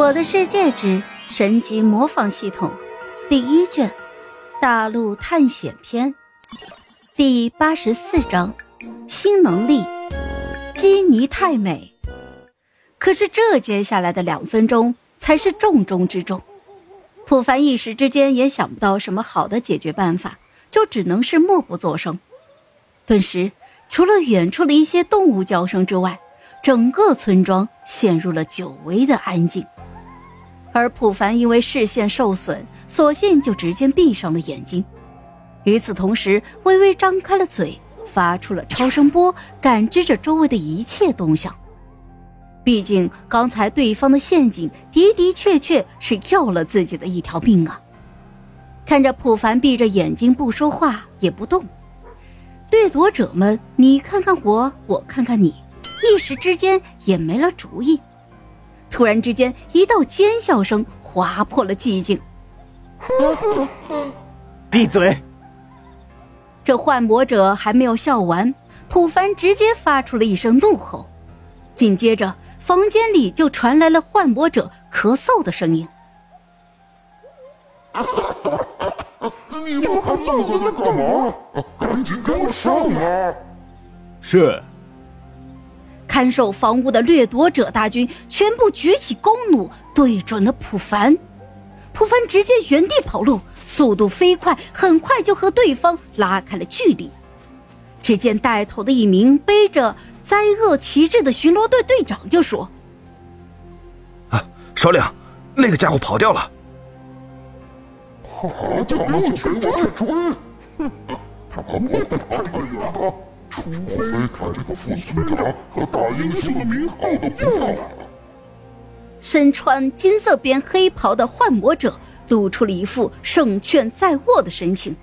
我的世界之神级模仿系统第一卷大陆探险篇第八十四章新能力基尼太美。可是这接下来的两分钟才是重中之重。普凡一时之间也想不到什么好的解决办法，就只能是默不作声。顿时，除了远处的一些动物叫声之外，整个村庄陷入了久违的安静。而普凡因为视线受损，索性就直接闭上了眼睛。与此同时，微微张开了嘴，发出了超声波，感知着周围的一切动向。毕竟刚才对方的陷阱的的确确是要了自己的一条命啊！看着普凡闭着眼睛不说话也不动，掠夺者们你看看我，我看看你，一时之间也没了主意。突然之间，一道尖笑声划破了寂静。闭嘴！这幻魔者还没有笑完，普凡直接发出了一声怒吼，紧接着房间里就传来了幻魔者咳嗽的声音。你们还愣在那干嘛？赶紧给我上来！是。看守房屋的掠夺者大军全部举起弓弩，对准了普凡。普凡直接原地跑路，速度飞快，很快就和对方拉开了距离。只见带头的一名背着灾厄旗帜的巡逻队队长就说：“啊，首领，那个家伙跑掉了。”“好，就给我全力追！哼，他们不会跑太远的。”除非他这个副村长和大英雄的名号都不要了。身穿金色边黑袍的幻魔者露出了一副胜券在握的神情，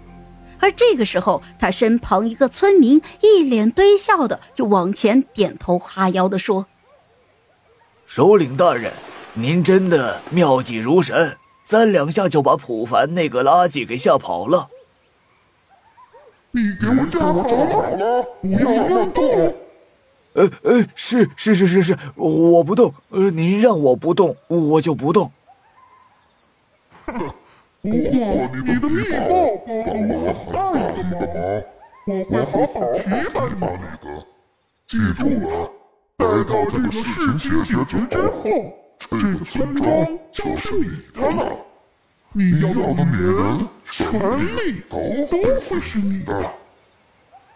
而这个时候，他身旁一个村民一脸堆笑的就往前点头哈腰的说：“首领大人，您真的妙计如神，三两下就把普凡那个垃圾给吓跑了。”你给我站好了，不要乱动。呃呃，是是是是是，我不动。呃，您让我不动，我就不动。哼，不过你的密报帮了我很大的忙，我会好好提拔你的。记住了，待到这个事情解决之后，这个村庄就是你的了。你要的女人、全力都都会是你的。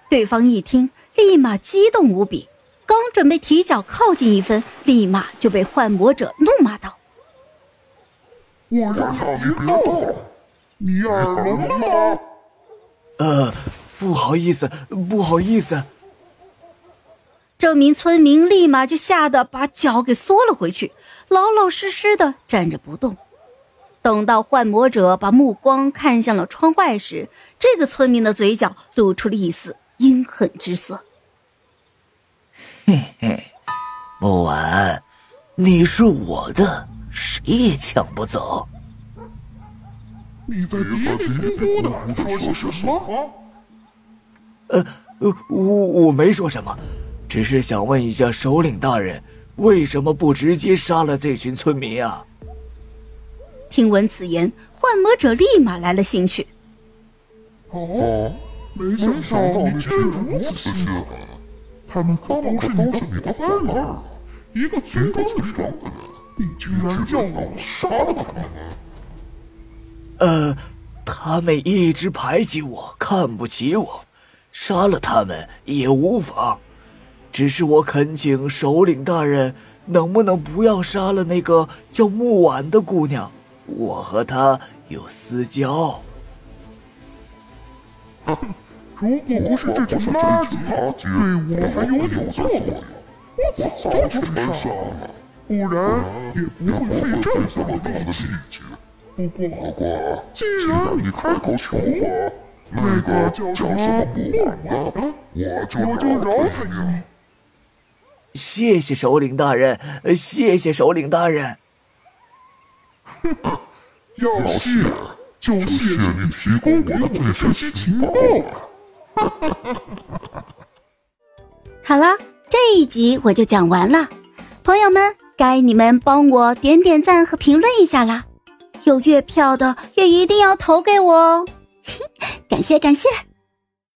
对方一听，立马激动无比，刚准备提脚靠近一分，立马就被幻魔者怒骂道：“我让你别动，你耳聋了吗？”呃，不好意思，不好意思。这名村民立马就吓得把脚给缩了回去，老老实实的站着不动。等到幻魔者把目光看向了窗外时，这个村民的嘴角露出了一丝阴狠之色。嘿嘿，木婉，你是我的，谁也抢不走。你在嘀嘀咕咕的说些什么？呃呃，我我没说什么，只是想问一下首领大人，为什么不直接杀了这群村民啊？听闻此言，幻魔者立马来了兴趣。哦，没想到你竟然如此心狠！他们可不是你的孩儿，一个村庄的人，你居然要我杀了他们？呃，他们一直排挤我，看不起我，杀了他们也无妨。只是我恳请首领大人，能不能不要杀了那个叫木婉的姑娘？我和他有私交。如果不是这群垃圾对我还有点作用，我早就全杀了，不然也不会费这么大的力气。不过，既然你开口求我，那个叫什么木婉的，我就饶他一命。谢谢首领大人，谢谢首领大人。要谢就谢谢你提供给我的这些情报 好了，这一集我就讲完了，朋友们。该你们帮我点点赞和评论一下啦！有月票的也一定要投给我哦，感 谢感谢。